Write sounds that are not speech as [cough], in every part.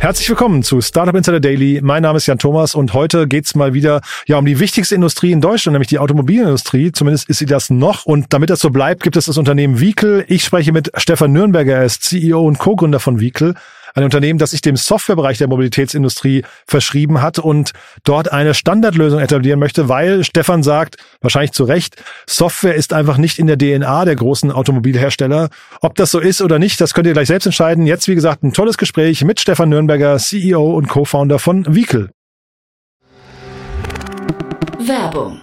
Herzlich willkommen zu Startup Insider Daily. Mein Name ist Jan Thomas und heute geht's mal wieder ja um die wichtigste Industrie in Deutschland, nämlich die Automobilindustrie. Zumindest ist sie das noch. Und damit das so bleibt, gibt es das Unternehmen Vehicle. Ich spreche mit Stefan Nürnberger, er ist CEO und Co-Gründer von Vehicle ein Unternehmen, das sich dem Softwarebereich der Mobilitätsindustrie verschrieben hat und dort eine Standardlösung etablieren möchte, weil Stefan sagt, wahrscheinlich zu Recht, Software ist einfach nicht in der DNA der großen Automobilhersteller. Ob das so ist oder nicht, das könnt ihr gleich selbst entscheiden. Jetzt, wie gesagt, ein tolles Gespräch mit Stefan Nürnberger, CEO und Co-Founder von Vehicle. Werbung.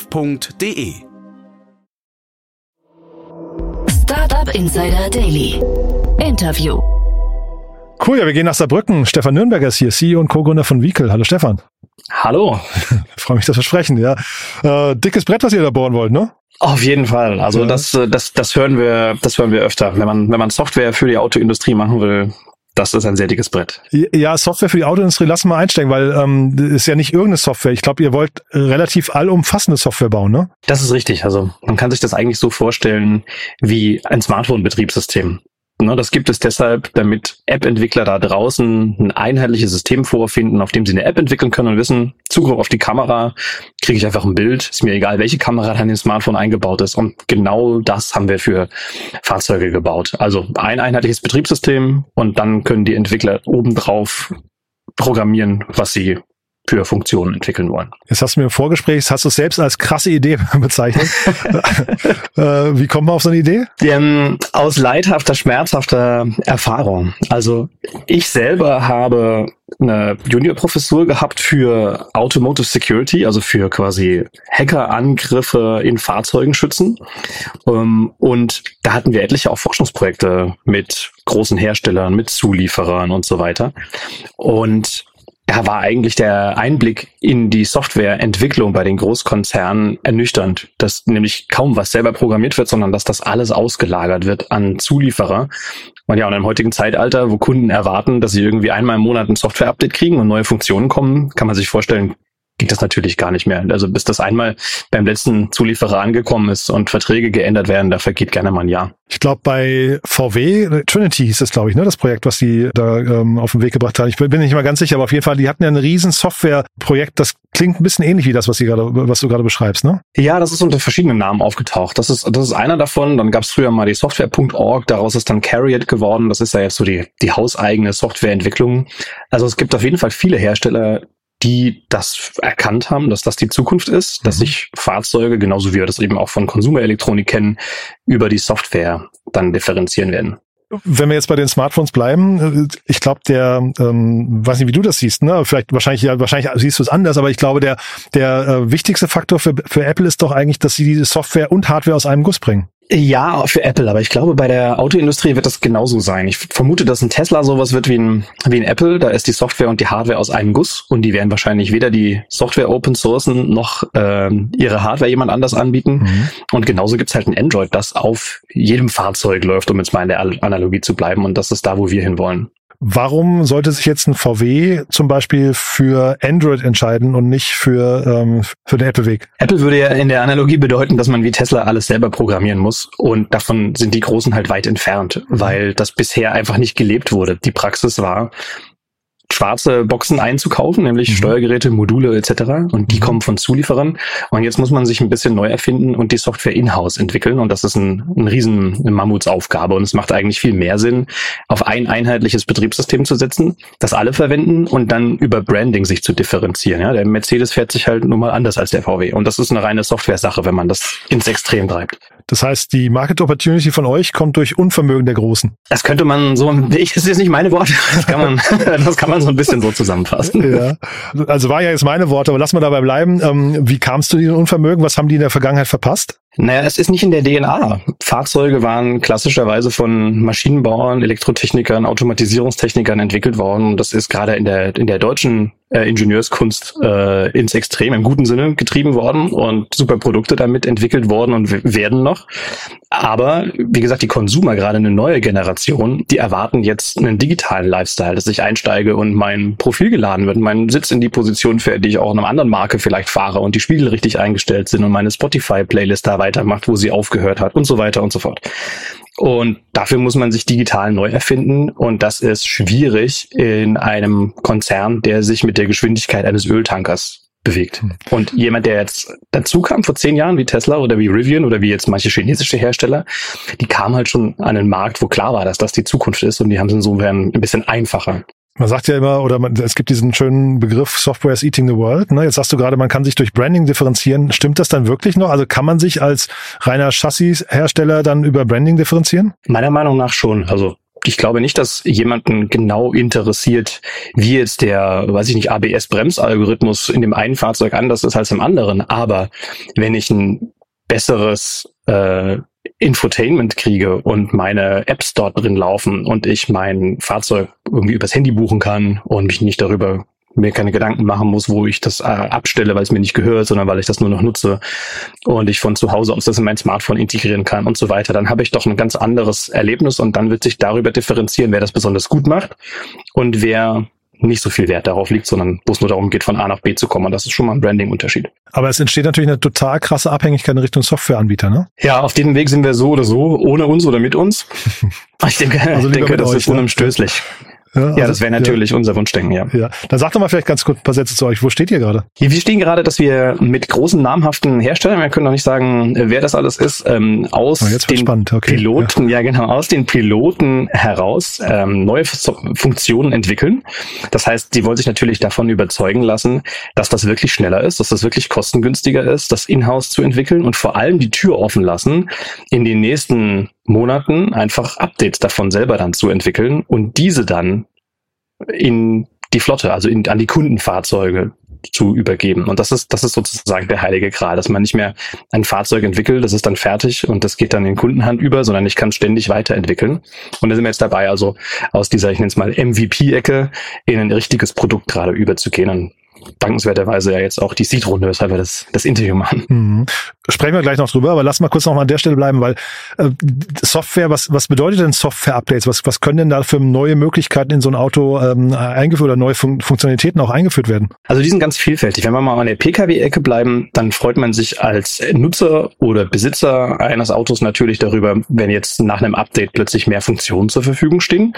www.startup-insider.de. Startup Insider Daily. Interview. Cool, ja, wir gehen nach Saarbrücken. Stefan Nürnberger ist hier, CEO und Co-Gründer von Vehicle. Hallo Stefan. Hallo. [laughs] Freue mich, dass wir sprechen, ja. Äh, dickes Brett, was ihr da bohren wollt, ne? Auf jeden Fall. Also ja. das, das, das hören wir, das hören wir öfter. Wenn man, wenn man Software für die Autoindustrie machen will, das ist ein sehr dickes Brett. Ja, Software für die Autoindustrie, lass mal einsteigen, weil ähm, ist ja nicht irgendeine Software. Ich glaube, ihr wollt relativ allumfassende Software bauen, ne? Das ist richtig. Also man kann sich das eigentlich so vorstellen wie ein Smartphone-Betriebssystem. Ne, das gibt es deshalb, damit App-Entwickler da draußen ein einheitliches System vorfinden, auf dem sie eine App entwickeln können und wissen, Zugriff auf die Kamera, kriege ich einfach ein Bild, ist mir egal, welche Kamera da in dem Smartphone eingebaut ist. Und genau das haben wir für Fahrzeuge gebaut. Also ein einheitliches Betriebssystem und dann können die Entwickler obendrauf programmieren, was sie für Funktionen entwickeln wollen. Jetzt hast du mir im Vorgespräch, hast du es selbst als krasse Idee [laughs] bezeichnet. [laughs] äh, wie kommt man auf so eine Idee? Ähm, aus leidhafter, schmerzhafter Erfahrung. Also ich selber habe eine Juniorprofessur gehabt für Automotive Security, also für quasi Hackerangriffe in Fahrzeugen schützen. Ähm, und da hatten wir etliche auch Forschungsprojekte mit großen Herstellern, mit Zulieferern und so weiter. Und da war eigentlich der Einblick in die Softwareentwicklung bei den Großkonzernen ernüchternd, dass nämlich kaum was selber programmiert wird, sondern dass das alles ausgelagert wird an Zulieferer. Und ja, und im heutigen Zeitalter, wo Kunden erwarten, dass sie irgendwie einmal im Monat ein Software-Update kriegen und neue Funktionen kommen, kann man sich vorstellen, geht das natürlich gar nicht mehr. Also bis das einmal beim letzten Zulieferer angekommen ist und Verträge geändert werden, da vergeht gerne mal ein Jahr. Ich glaube, bei VW, Trinity hieß es, glaube ich, ne, das Projekt, was die da ähm, auf den Weg gebracht haben. Ich bin nicht mal ganz sicher, aber auf jeden Fall, die hatten ja ein riesen Softwareprojekt, das klingt ein bisschen ähnlich wie das, was, sie gerade, was du gerade beschreibst, ne? Ja, das ist unter verschiedenen Namen aufgetaucht. Das ist, das ist einer davon. Dann gab es früher mal die Software.org, daraus ist dann Carriot geworden. Das ist ja jetzt so die, die hauseigene Softwareentwicklung. Also es gibt auf jeden Fall viele Hersteller, die das erkannt haben, dass das die Zukunft ist, dass mhm. sich Fahrzeuge, genauso wie wir das eben auch von Konsumerelektronik kennen, über die Software dann differenzieren werden. Wenn wir jetzt bei den Smartphones bleiben, ich glaube, der, ähm, weiß nicht, wie du das siehst, ne? Vielleicht wahrscheinlich, ja, wahrscheinlich siehst du es anders, aber ich glaube, der, der äh, wichtigste Faktor für, für Apple ist doch eigentlich, dass sie diese Software und Hardware aus einem Guss bringen. Ja, für Apple, aber ich glaube, bei der Autoindustrie wird das genauso sein. Ich vermute, dass ein Tesla sowas wird wie ein, wie ein Apple. Da ist die Software und die Hardware aus einem Guss und die werden wahrscheinlich weder die Software open sourcen noch äh, ihre Hardware jemand anders anbieten. Mhm. Und genauso gibt's halt ein Android, das auf jedem Fahrzeug läuft, um jetzt mal in der Analogie zu bleiben. Und das ist da, wo wir hinwollen. Warum sollte sich jetzt ein VW zum Beispiel für Android entscheiden und nicht für, ähm, für den Apple-Weg? Apple würde ja in der Analogie bedeuten, dass man wie Tesla alles selber programmieren muss. Und davon sind die Großen halt weit entfernt, weil das bisher einfach nicht gelebt wurde. Die Praxis war, schwarze Boxen einzukaufen, nämlich mhm. Steuergeräte, Module etc. Und die mhm. kommen von Zulieferern. Und jetzt muss man sich ein bisschen neu erfinden und die Software in-house entwickeln. Und das ist ein, ein riesen Mammutsaufgabe. Und es macht eigentlich viel mehr Sinn, auf ein einheitliches Betriebssystem zu setzen, das alle verwenden und dann über Branding sich zu differenzieren. Ja, der Mercedes fährt sich halt nun mal anders als der VW. Und das ist eine reine Software-Sache, wenn man das ins Extrem treibt. Das heißt, die Market Opportunity von euch kommt durch Unvermögen der Großen. Das könnte man so, ich, das ist jetzt nicht meine Worte, [laughs] das kann man, das kann man so ein bisschen so zusammenfassen. Ja. Also war ja jetzt meine Worte, aber lass mal dabei bleiben. Ähm, wie kamst du diesem Unvermögen? Was haben die in der Vergangenheit verpasst? Naja, es ist nicht in der DNA. Fahrzeuge waren klassischerweise von Maschinenbauern, Elektrotechnikern, Automatisierungstechnikern entwickelt worden. Das ist gerade in der, in der deutschen äh, Ingenieurskunst äh, ins Extrem, im guten Sinne getrieben worden und super Produkte damit entwickelt worden und werden noch. Aber wie gesagt, die Konsumer, gerade eine neue Generation, die erwarten jetzt einen digitalen Lifestyle, dass ich einsteige und mein Profil geladen wird, mein Sitz in die Position fährt, die ich auch in einer anderen Marke vielleicht fahre und die Spiegel richtig eingestellt sind und meine Spotify-Playlist da weitermacht, wo sie aufgehört hat und so weiter und so fort. Und dafür muss man sich digital neu erfinden. Und das ist schwierig in einem Konzern, der sich mit der Geschwindigkeit eines Öltankers bewegt. Hm. Und jemand, der jetzt dazu kam vor zehn Jahren, wie Tesla oder wie Rivian oder wie jetzt manche chinesische Hersteller, die kamen halt schon an einen Markt, wo klar war, dass das die Zukunft ist und die haben es insofern ein bisschen einfacher. Man sagt ja immer, oder man, es gibt diesen schönen Begriff Software is eating the world. Ne? Jetzt sagst du gerade, man kann sich durch Branding differenzieren. Stimmt das dann wirklich noch? Also kann man sich als reiner Chassis-Hersteller dann über Branding differenzieren? Meiner Meinung nach schon. Also ich glaube nicht, dass jemanden genau interessiert, wie jetzt der, weiß ich nicht, ABS-Bremsalgorithmus in dem einen Fahrzeug anders ist als im anderen. Aber wenn ich ein besseres äh, Infotainment kriege und meine Apps dort drin laufen und ich mein Fahrzeug irgendwie übers Handy buchen kann und mich nicht darüber mir keine Gedanken machen muss, wo ich das äh, abstelle, weil es mir nicht gehört, sondern weil ich das nur noch nutze und ich von zu Hause aus das in mein Smartphone integrieren kann und so weiter, dann habe ich doch ein ganz anderes Erlebnis und dann wird sich darüber differenzieren, wer das besonders gut macht und wer nicht so viel Wert darauf liegt, sondern wo es nur darum geht, von A nach B zu kommen. Und das ist schon mal ein Branding-Unterschied. Aber es entsteht natürlich eine total krasse Abhängigkeit in Richtung Softwareanbieter, ne? Ja, auf dem Weg sind wir so oder so, ohne uns oder mit uns. [laughs] Ich denke, also ich denke das euch, ist unumstößlich. Ja, also, ja das wäre natürlich ja. unser Wunschdenken, ja. ja. Dann sag doch mal vielleicht ganz kurz ein paar Sätze zu euch. Wo steht ihr gerade? Wir stehen gerade, dass wir mit großen namhaften Herstellern, wir können noch nicht sagen, wer das alles ist, ähm, aus oh, den okay. Piloten, ja. ja. genau, aus den Piloten heraus ähm, neue Funktionen entwickeln. Das heißt, die wollen sich natürlich davon überzeugen lassen, dass das wirklich schneller ist, dass das wirklich kostengünstiger ist, das Inhouse zu entwickeln und vor allem die Tür offen lassen, in den nächsten Monaten einfach Updates davon selber dann zu entwickeln und diese dann in die Flotte, also in, an die Kundenfahrzeuge zu übergeben. Und das ist, das ist sozusagen der heilige Gral, dass man nicht mehr ein Fahrzeug entwickelt, das ist dann fertig und das geht dann in Kundenhand über, sondern ich kann ständig weiterentwickeln. Und da sind wir jetzt dabei, also aus dieser, ich nenne es mal MVP-Ecke in ein richtiges Produkt gerade überzugehen. Und dankenswerterweise ja jetzt auch die Seed-Runde, weshalb wir das, das Interview machen. Mhm. Sprechen wir gleich noch drüber, aber lass mal kurz noch mal an der Stelle bleiben, weil äh, Software, was, was bedeutet denn Software-Updates? Was, was können denn da für neue Möglichkeiten in so ein Auto ähm, eingeführt oder neue Fun Funktionalitäten auch eingeführt werden? Also die sind ganz vielfältig. Wenn wir mal an der Pkw-Ecke bleiben, dann freut man sich als Nutzer oder Besitzer eines Autos natürlich darüber, wenn jetzt nach einem Update plötzlich mehr Funktionen zur Verfügung stehen.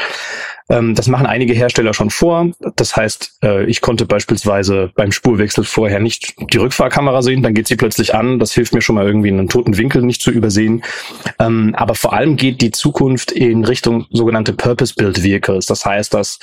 Ähm, das machen einige Hersteller schon vor. Das heißt, äh, ich konnte beispielsweise beim Spurwechsel vorher nicht die Rückfahrkamera sehen, dann geht sie plötzlich an. Das hilft mir schon mal irgendwie einen toten Winkel nicht zu übersehen. Ähm, aber vor allem geht die Zukunft in Richtung sogenannte Purpose-Built Vehicles. Das heißt, dass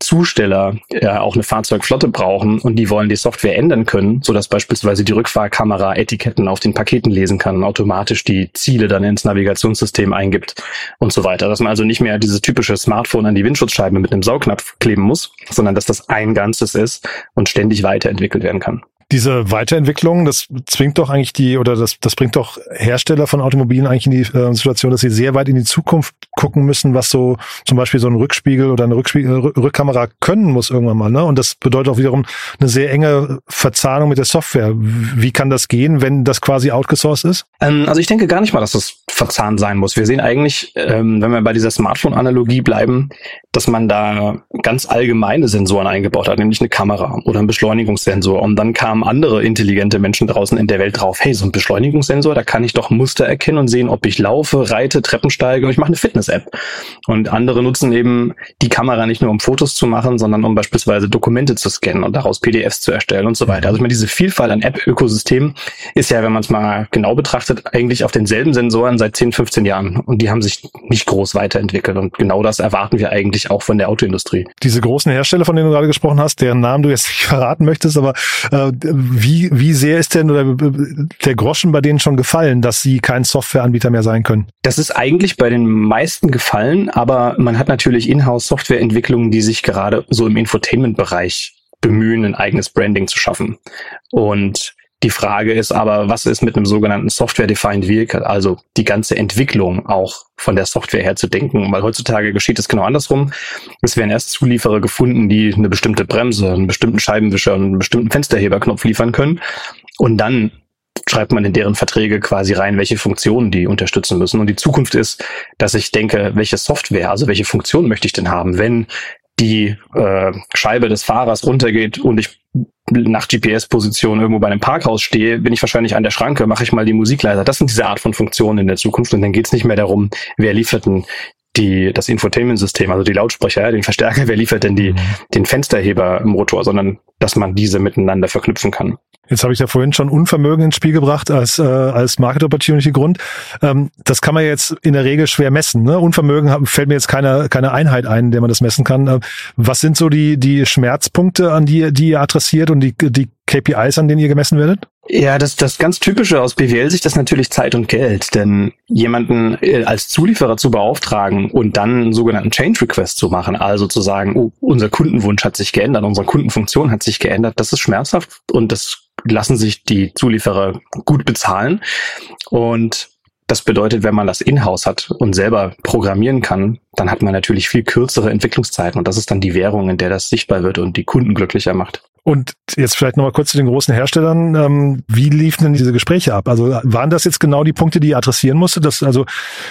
Zusteller ja auch eine Fahrzeugflotte brauchen und die wollen die Software ändern können, so dass beispielsweise die Rückfahrkamera Etiketten auf den Paketen lesen kann und automatisch die Ziele dann ins Navigationssystem eingibt und so weiter. Dass man also nicht mehr dieses typische Smartphone an die Windschutzscheibe mit einem Saugnapf kleben muss, sondern dass das ein Ganzes ist und ständig weiterentwickelt werden kann diese Weiterentwicklung, das zwingt doch eigentlich die, oder das, das bringt doch Hersteller von Automobilen eigentlich in die äh, Situation, dass sie sehr weit in die Zukunft gucken müssen, was so zum Beispiel so ein Rückspiegel oder eine Rückspiegel, Rückkamera können muss irgendwann mal. Ne? Und das bedeutet auch wiederum eine sehr enge Verzahnung mit der Software. Wie kann das gehen, wenn das quasi outgesourced ist? Ähm, also ich denke gar nicht mal, dass das verzahnt sein muss. Wir sehen eigentlich, ähm, wenn wir bei dieser Smartphone-Analogie bleiben, dass man da ganz allgemeine Sensoren eingebaut hat, nämlich eine Kamera oder einen Beschleunigungssensor. Und dann kam kamen andere intelligente Menschen draußen in der Welt drauf, hey, so ein Beschleunigungssensor, da kann ich doch Muster erkennen und sehen, ob ich laufe, reite, Treppen und ich mache eine Fitness-App. Und andere nutzen eben die Kamera nicht nur, um Fotos zu machen, sondern um beispielsweise Dokumente zu scannen und daraus PDFs zu erstellen und so weiter. Also ich meine, diese Vielfalt an App-Ökosystemen ist ja, wenn man es mal genau betrachtet, eigentlich auf denselben Sensoren seit 10, 15 Jahren. Und die haben sich nicht groß weiterentwickelt. Und genau das erwarten wir eigentlich auch von der Autoindustrie. Diese großen Hersteller, von denen du gerade gesprochen hast, deren Namen du jetzt nicht [laughs] verraten möchtest, aber äh, wie, wie sehr ist denn oder äh, der Groschen bei denen schon gefallen, dass sie kein Softwareanbieter mehr sein können? Das ist eigentlich bei den meisten gefallen, aber man hat natürlich Inhouse-Softwareentwicklungen, die sich gerade so im Infotainment-Bereich bemühen, ein eigenes Branding zu schaffen. Und die Frage ist aber, was ist mit einem sogenannten Software-Defined Vehicle, also die ganze Entwicklung auch von der Software her zu denken, weil heutzutage geschieht es genau andersrum. Es werden erst Zulieferer gefunden, die eine bestimmte Bremse, einen bestimmten Scheibenwischer und einen bestimmten Fensterheberknopf liefern können und dann schreibt man in deren Verträge quasi rein, welche Funktionen die unterstützen müssen. Und die Zukunft ist, dass ich denke, welche Software, also welche Funktion möchte ich denn haben, wenn die äh, Scheibe des Fahrers runtergeht und ich nach GPS-Position irgendwo bei einem Parkhaus stehe, bin ich wahrscheinlich an der Schranke, mache ich mal die Musik leiser. Das sind diese Art von Funktionen in der Zukunft und dann geht es nicht mehr darum, wer liefert denn die, das Infotainment-System, also die Lautsprecher, den Verstärker, wer liefert denn die, mhm. den Fensterheber-Motor, sondern dass man diese miteinander verknüpfen kann. Jetzt habe ich ja vorhin schon Unvermögen ins Spiel gebracht als, äh, als Market Opportunity Grund. Ähm, das kann man jetzt in der Regel schwer messen. Ne? Unvermögen fällt mir jetzt keine, keine Einheit ein, in der man das messen kann. Äh, was sind so die, die Schmerzpunkte, an die, die ihr adressiert und die, die KPIs, an denen ihr gemessen werdet? Ja, das, das ganz Typische aus BWL-Sicht ist natürlich Zeit und Geld. Denn jemanden äh, als Zulieferer zu beauftragen und dann einen sogenannten Change Request zu machen, also zu sagen, oh, unser Kundenwunsch hat sich geändert, unsere Kundenfunktion hat sich geändert, das ist schmerzhaft und das lassen sich die Zulieferer gut bezahlen. Und das bedeutet, wenn man das in-house hat und selber programmieren kann, dann hat man natürlich viel kürzere Entwicklungszeiten und das ist dann die Währung, in der das sichtbar wird und die Kunden glücklicher macht. Und jetzt vielleicht nochmal kurz zu den großen Herstellern. Ähm, wie liefen denn diese Gespräche ab? Also waren das jetzt genau die Punkte, die ihr adressieren musste? Das, also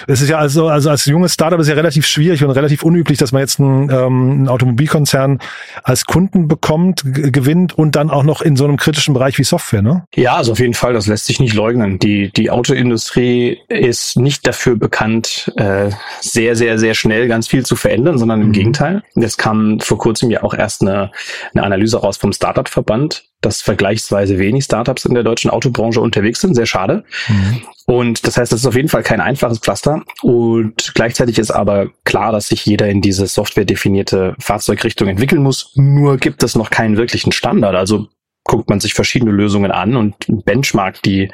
es ist ja also, also als junges Startup ist ja relativ schwierig und relativ unüblich, dass man jetzt einen, ähm, einen Automobilkonzern als Kunden bekommt, gewinnt und dann auch noch in so einem kritischen Bereich wie Software, ne? Ja, also auf jeden Fall, das lässt sich nicht leugnen. Die, die Autoindustrie ist nicht dafür bekannt, äh, sehr, sehr, sehr schnell ganz viel zu verändern, sondern im mhm. Gegenteil. Es kam vor kurzem ja auch erst eine, eine Analyse raus vom Startup-Verband, dass vergleichsweise wenig Startups in der deutschen Autobranche unterwegs sind. Sehr schade. Mhm. Und das heißt, das ist auf jeden Fall kein einfaches Pflaster. Und gleichzeitig ist aber klar, dass sich jeder in diese softwaredefinierte Fahrzeugrichtung entwickeln muss. Nur gibt es noch keinen wirklichen Standard. Also guckt man sich verschiedene Lösungen an und benchmarkt die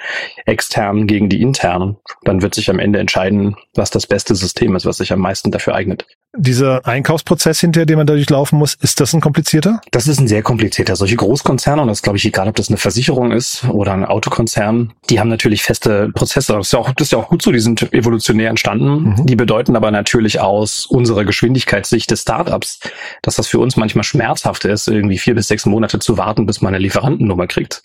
externen gegen die internen. Dann wird sich am Ende entscheiden, was das beste System ist, was sich am meisten dafür eignet dieser Einkaufsprozess hinter dem man dadurch laufen muss, ist das ein komplizierter? Das ist ein sehr komplizierter. Solche Großkonzerne, und das glaube ich egal, ob das eine Versicherung ist oder ein Autokonzern, die haben natürlich feste Prozesse. Das ist ja auch, das ist ja auch gut so, die sind evolutionär entstanden. Mhm. Die bedeuten aber natürlich aus unserer Geschwindigkeitssicht des Startups, dass das für uns manchmal schmerzhaft ist, irgendwie vier bis sechs Monate zu warten, bis man eine Lieferantennummer kriegt.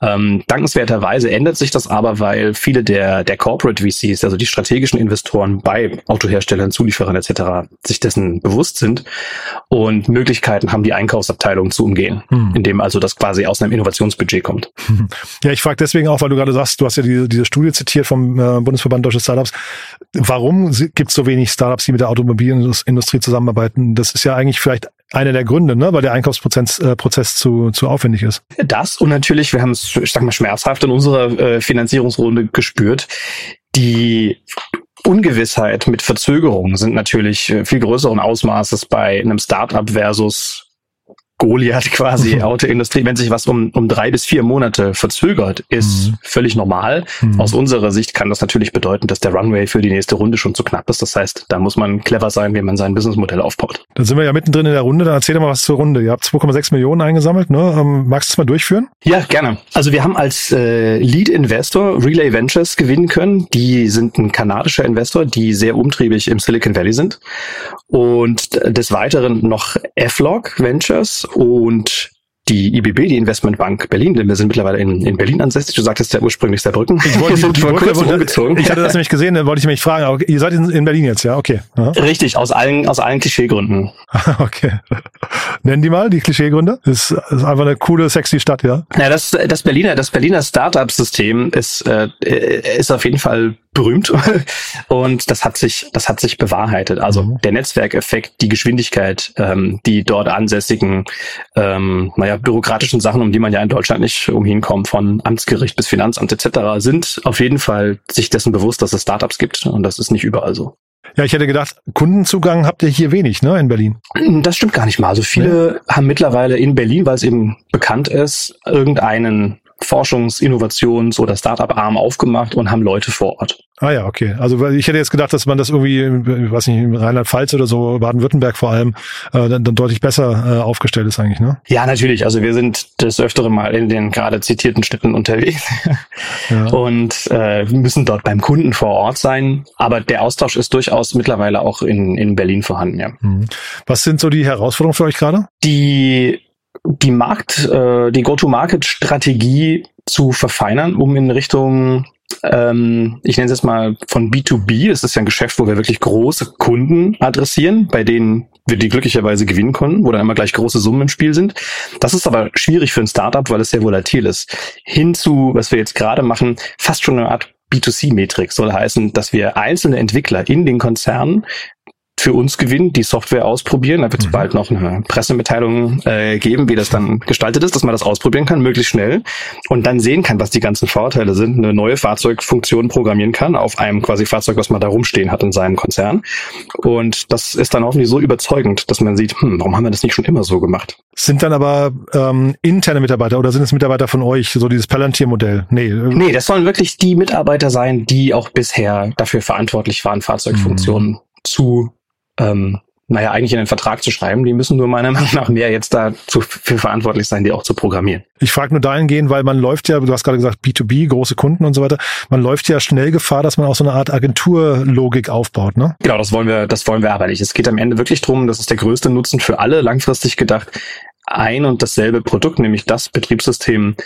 Ähm, dankenswerterweise ändert sich das aber, weil viele der, der Corporate VCs, also die strategischen Investoren bei Autoherstellern, Zulieferern etc., sich dessen bewusst sind und Möglichkeiten haben, die Einkaufsabteilung zu umgehen, hm. indem also das quasi aus einem Innovationsbudget kommt. Ja, ich frage deswegen auch, weil du gerade sagst, du hast ja diese, diese Studie zitiert vom äh, Bundesverband Deutsche Startups. Warum gibt es so wenig Startups, die mit der Automobilindustrie zusammenarbeiten? Das ist ja eigentlich vielleicht einer der Gründe, ne? weil der Einkaufsprozess äh, Prozess zu, zu aufwendig ist. Das und natürlich, wir haben es, ich sag mal, schmerzhaft in unserer äh, Finanzierungsrunde gespürt. Die Ungewissheit mit Verzögerungen sind natürlich äh, viel größeren Ausmaßes bei einem Startup versus Goliath quasi, Autoindustrie, wenn sich was um, um drei bis vier Monate verzögert, ist mhm. völlig normal. Mhm. Aus unserer Sicht kann das natürlich bedeuten, dass der Runway für die nächste Runde schon zu knapp ist. Das heißt, da muss man clever sein, wie man sein Businessmodell aufbaut. Dann sind wir ja mittendrin in der Runde. Dann erzähl doch mal was zur Runde. Ihr habt 2,6 Millionen eingesammelt. Ne? Ähm, magst du es mal durchführen? Ja, gerne. Also wir haben als äh, Lead Investor Relay Ventures gewinnen können. Die sind ein kanadischer Investor, die sehr umtriebig im Silicon Valley sind. Und des Weiteren noch F-Log Ventures und die IBB, die Investmentbank Berlin, denn wir sind mittlerweile in, in Berlin ansässig. Du sagtest ja ursprünglich Saarbrücken. Ich wollte, [laughs] wir sind die vor kurzem umgezogen. ich hatte das nämlich gesehen, da wollte ich mich fragen, aber ihr seid in, in Berlin jetzt, ja? Okay. Aha. [laughs] Richtig, aus allen, aus allen Klischeegründen. [laughs] Okay. Nennen die mal die Klischeegründe. Ist, ist einfach eine coole, sexy Stadt, ja. Ja, das, das Berliner, das Berliner Startup-System ist, äh, ist auf jeden Fall berühmt und das hat sich, das hat sich bewahrheitet. Also Mhm. der Netzwerkeffekt, die Geschwindigkeit, ähm, die dort ansässigen, ähm, naja, bürokratischen Sachen, um die man ja in Deutschland nicht umhin kommt, von Amtsgericht bis Finanzamt etc., sind auf jeden Fall sich dessen bewusst, dass es Startups gibt und das ist nicht überall so. Ja, ich hätte gedacht, Kundenzugang habt ihr hier wenig, ne, in Berlin. Das stimmt gar nicht mal. Also viele haben mittlerweile in Berlin, weil es eben bekannt ist, irgendeinen Forschungs-, Innovations- oder Startup-Arm aufgemacht und haben Leute vor Ort. Ah ja, okay. Also ich hätte jetzt gedacht, dass man das irgendwie, ich weiß nicht, in Rheinland-Pfalz oder so, Baden-Württemberg vor allem, äh, dann, dann deutlich besser äh, aufgestellt ist eigentlich, ne? Ja, natürlich. Also wir sind des Öfteren mal in den gerade zitierten Städten unterwegs [laughs] Ja. und äh, müssen dort beim Kunden vor Ort sein. Aber der Austausch ist durchaus mittlerweile auch in, in Berlin vorhanden, ja. Mhm. Was sind so die Herausforderungen für euch gerade? die die Markt, äh, die Go-to-Market-Strategie zu verfeinern, um in Richtung, ähm, ich nenne es jetzt mal von B2B, das ist ja ein Geschäft, wo wir wirklich große Kunden adressieren, bei denen wir die glücklicherweise gewinnen konnten, wo dann immer gleich große Summen im Spiel sind. Das ist aber schwierig für ein Startup, weil es sehr volatil ist. Hinzu, was wir jetzt gerade machen, fast schon eine Art B2C-Metrik soll heißen, dass wir einzelne Entwickler in den Konzernen für uns gewinnen, die Software ausprobieren. Da wird es Mhm. bald noch eine Pressemitteilung äh, geben, wie das dann gestaltet ist, dass man das ausprobieren kann, möglichst schnell und dann sehen kann, was die ganzen Vorteile sind, eine neue Fahrzeugfunktion programmieren kann auf einem quasi Fahrzeug, was man da rumstehen hat in seinem Konzern. Und das ist dann hoffentlich so überzeugend, dass man sieht, hm, warum haben wir das nicht schon immer so gemacht? Sind dann aber ähm, interne Mitarbeiter oder sind es Mitarbeiter von euch, so dieses Palantir-Modell? Nee. äh, Nee, das sollen wirklich die Mitarbeiter sein, die auch bisher dafür verantwortlich waren, Fahrzeugfunktionen zu, ähm, naja, eigentlich in den Vertrag zu schreiben. Die müssen nur meiner [laughs] Meinung nach mehr jetzt dazu für verantwortlich sein, die auch zu programmieren. Ich frage nur dahingehend, weil man läuft ja, du hast gerade gesagt, B2B, große Kunden und so weiter, man läuft ja schnell Gefahr, dass man auch so eine Art Agenturlogik aufbaut, ne? Genau, das wollen wir, das wollen wir aber nicht. Es geht am Ende wirklich drum, das ist der größte Nutzen für alle, langfristig gedacht, ein und dasselbe Produkt, nämlich das Betriebssystem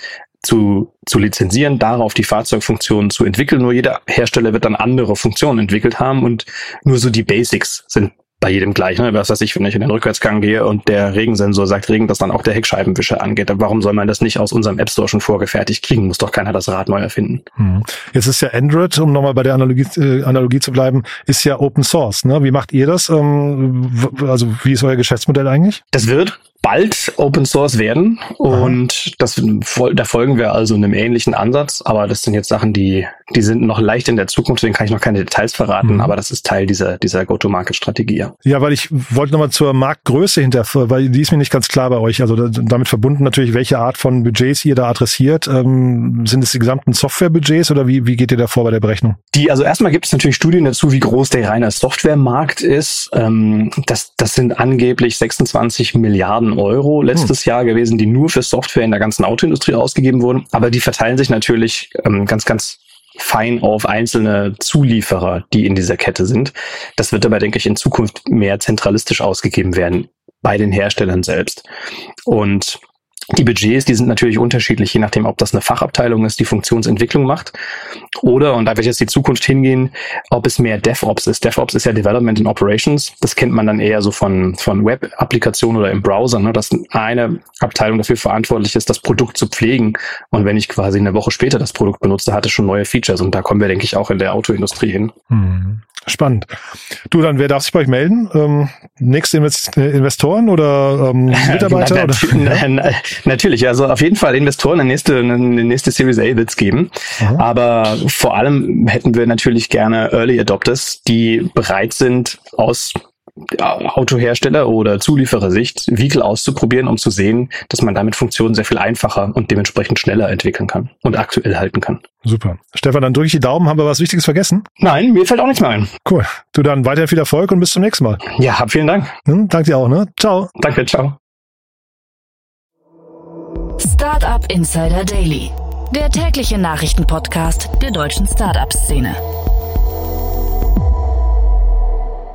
zu, zu lizenzieren, darauf die Fahrzeugfunktionen zu entwickeln. Nur jeder Hersteller wird dann andere Funktionen entwickelt haben und nur so die Basics sind bei jedem gleich. Ne? Was weiß ich, wenn ich in den Rückwärtsgang gehe und der Regensensor sagt Regen, dass dann auch der Heckscheibenwischer angeht. Warum soll man das nicht aus unserem App Store schon vorgefertigt kriegen? Muss doch keiner das Rad neu erfinden. Hm. Jetzt ist ja Android, um nochmal bei der Analogie, äh, Analogie zu bleiben, ist ja Open Source. Ne? Wie macht ihr das? Ähm, also wie ist euer Geschäftsmodell eigentlich? Das wird bald Open Source werden und das da folgen wir also einem ähnlichen Ansatz, aber das sind jetzt Sachen, die die sind noch leicht in der Zukunft, deswegen kann ich noch keine Details verraten, Mhm. aber das ist Teil dieser dieser Go-to-Market-Strategie. Ja. Ja, weil ich wollte nochmal zur Marktgröße hinter, weil die ist mir nicht ganz klar bei euch. Also da- damit verbunden natürlich, welche Art von Budgets ihr da adressiert. Ähm, sind es die gesamten Softwarebudgets oder wie, wie geht ihr da vor bei der Berechnung? Die, also erstmal gibt es natürlich Studien dazu, wie groß der reine Softwaremarkt ist. Ähm, das, das sind angeblich 26 Milliarden Euro letztes Jahr gewesen, die nur für Software in der ganzen Autoindustrie ausgegeben wurden. Aber die verteilen sich natürlich ähm, ganz, ganz fein auf einzelne Zulieferer, die in dieser Kette sind. Das wird aber, denke ich, in Zukunft mehr zentralistisch ausgegeben werden bei den Herstellern selbst. Und die Budgets, die sind natürlich unterschiedlich, je nachdem, ob das eine Fachabteilung ist, die Funktionsentwicklung macht, oder, und da wird jetzt die Zukunft hingehen, ob es mehr DevOps ist. DevOps ist ja Development and Operations. Das kennt man dann eher so von, von Web-Applikationen oder im Browser, ne, dass eine Abteilung dafür verantwortlich ist, das Produkt zu pflegen. Und wenn ich quasi eine Woche später das Produkt benutze, hat es schon neue Features. Und da kommen wir, denke ich, auch in der Autoindustrie hin. Hm. Spannend. Du, dann, wer darf sich bei euch melden? Ähm, nächste Invest äh, Investoren oder ähm, [laughs] Mitarbeiter? Na, oder? na, na, natürlich, also auf jeden Fall Investoren, eine nächste, eine nächste Series A wird's geben. Aha. Aber vor allem hätten wir natürlich gerne Early Adopters, die bereit sind, aus Autohersteller oder Zulieferersicht Vehicle auszuprobieren, um zu sehen, dass man damit Funktionen sehr viel einfacher und dementsprechend schneller entwickeln kann und aktuell halten kann. Super. Stefan, dann drücke ich die Daumen. Haben wir was Wichtiges vergessen? Nein, mir fällt auch nichts mehr ein. Cool. Du dann weiter viel Erfolg und bis zum nächsten Mal. Ja, hab vielen Dank. Hm, danke dir auch, ne? Ciao. Danke, ciao. Startup Insider Daily, der tägliche Nachrichtenpodcast der deutschen Startup-Szene.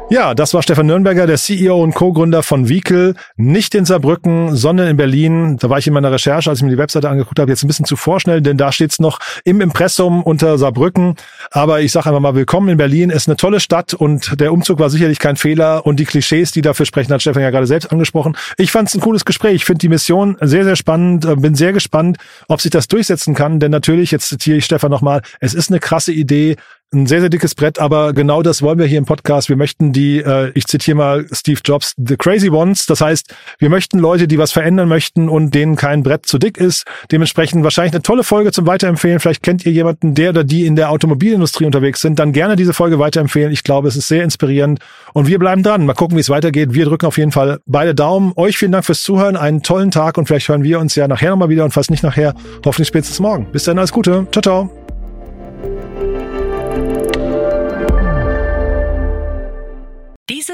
Ja, das war Stefan Nürnberger, der CEO und Co-Gründer von Vehicle. Nicht in Saarbrücken, sondern in Berlin. Da war ich in meiner Recherche, als ich mir die Webseite angeguckt habe, jetzt ein bisschen zu vorschnell, denn da steht's noch im Impressum unter Saarbrücken. Aber ich sage einfach mal willkommen in Berlin. Ist eine tolle Stadt und der Umzug war sicherlich kein Fehler. Und die Klischees, die dafür sprechen, hat Stefan ja gerade selbst angesprochen. Ich fand es ein cooles Gespräch. Ich finde die Mission sehr, sehr spannend. Äh, bin sehr gespannt, ob sich das durchsetzen kann. Denn natürlich, jetzt zitiere ich Stefan nochmal, es ist eine krasse Idee ein sehr, sehr dickes Brett, aber genau das wollen wir hier im Podcast. Wir möchten die, äh, ich zitiere mal Steve Jobs, the crazy ones. Das heißt, wir möchten Leute, die was verändern möchten und denen kein Brett zu dick ist. Dementsprechend wahrscheinlich eine tolle Folge zum Weiterempfehlen. Vielleicht kennt ihr jemanden, der oder die in der Automobilindustrie unterwegs sind. Dann gerne diese Folge weiterempfehlen. Ich glaube, es ist sehr inspirierend. Und wir bleiben dran. Mal gucken, wie es weitergeht. Wir drücken auf jeden Fall beide Daumen. Euch vielen Dank fürs Zuhören. Einen tollen Tag und vielleicht hören wir uns ja nachher nochmal wieder und falls nicht nachher, hoffentlich spätestens morgen. Bis dann, alles Gute. Ciao, ciao.